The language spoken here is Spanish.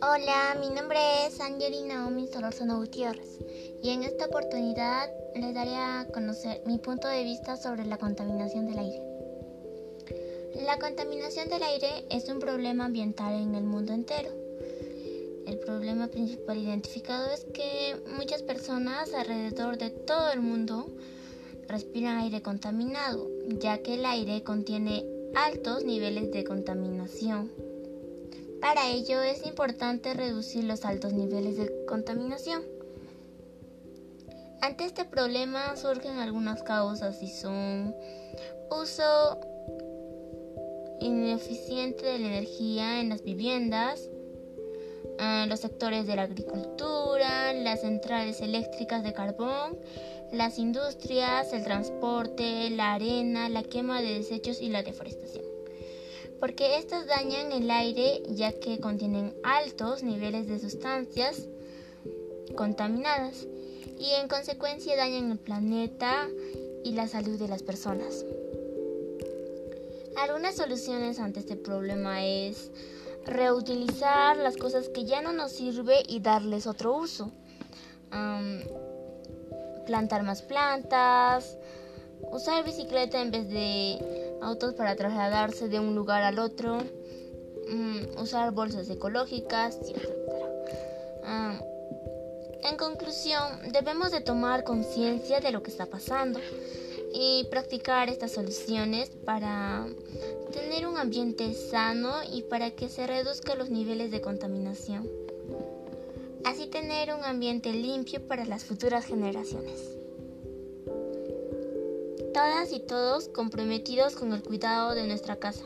Hola, mi nombre es Angelina Naomi Solorzano Gutiérrez y en esta oportunidad les daré a conocer mi punto de vista sobre la contaminación del aire. La contaminación del aire es un problema ambiental en el mundo entero. El problema principal identificado es que muchas personas alrededor de todo el mundo respiran aire contaminado, ya que el aire contiene altos niveles de contaminación. Para ello es importante reducir los altos niveles de contaminación. Ante este problema surgen algunas causas y son uso ineficiente de la energía en las viviendas, ah, los sectores de la agricultura, las centrales eléctricas de carbón, las industrias, el transporte, la arena, la quema de desechos y la deforestación porque estos dañan el aire ya que contienen altos niveles de sustancias contaminadas y en consecuencia dañan el planeta y la salud de las personas. Algunas soluciones ante este problema es reutilizar las cosas que ya no nos sirve y darles otro uso. Plantar más plantas, usar bicicleta en vez de autos para trasladarse de un lugar al otro, mm, usar bolsas ecológicas, etc. En conclusión, debemos de tomar conciencia de lo que está pasando y practicar estas soluciones para tener un ambiente sano y para que se reduzcan los niveles de contaminación. Así tener un ambiente limpio para las futuras generaciones todas y todos comprometidos con el cuidado de nuestra casa.